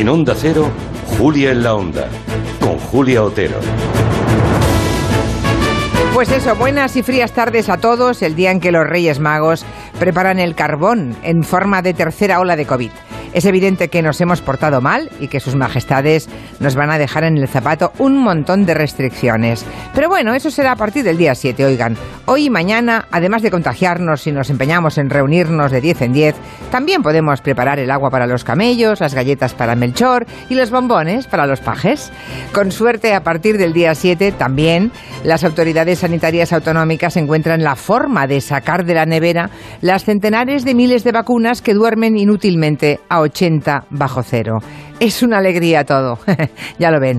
En Onda Cero, Julia en la Onda, con Julia Otero. Pues eso, buenas y frías tardes a todos, el día en que los Reyes Magos preparan el carbón en forma de tercera ola de COVID. Es evidente que nos hemos portado mal y que sus majestades nos van a dejar en el zapato un montón de restricciones. Pero bueno, eso será a partir del día 7, oigan. Hoy y mañana, además de contagiarnos si nos empeñamos en reunirnos de 10 en 10, también podemos preparar el agua para los camellos, las galletas para Melchor y los bombones para los pajes. Con suerte, a partir del día 7 también las autoridades sanitarias autonómicas encuentran la forma de sacar de la nevera las centenares de miles de vacunas que duermen inútilmente a 80 bajo cero. Es una alegría todo, ya lo ven.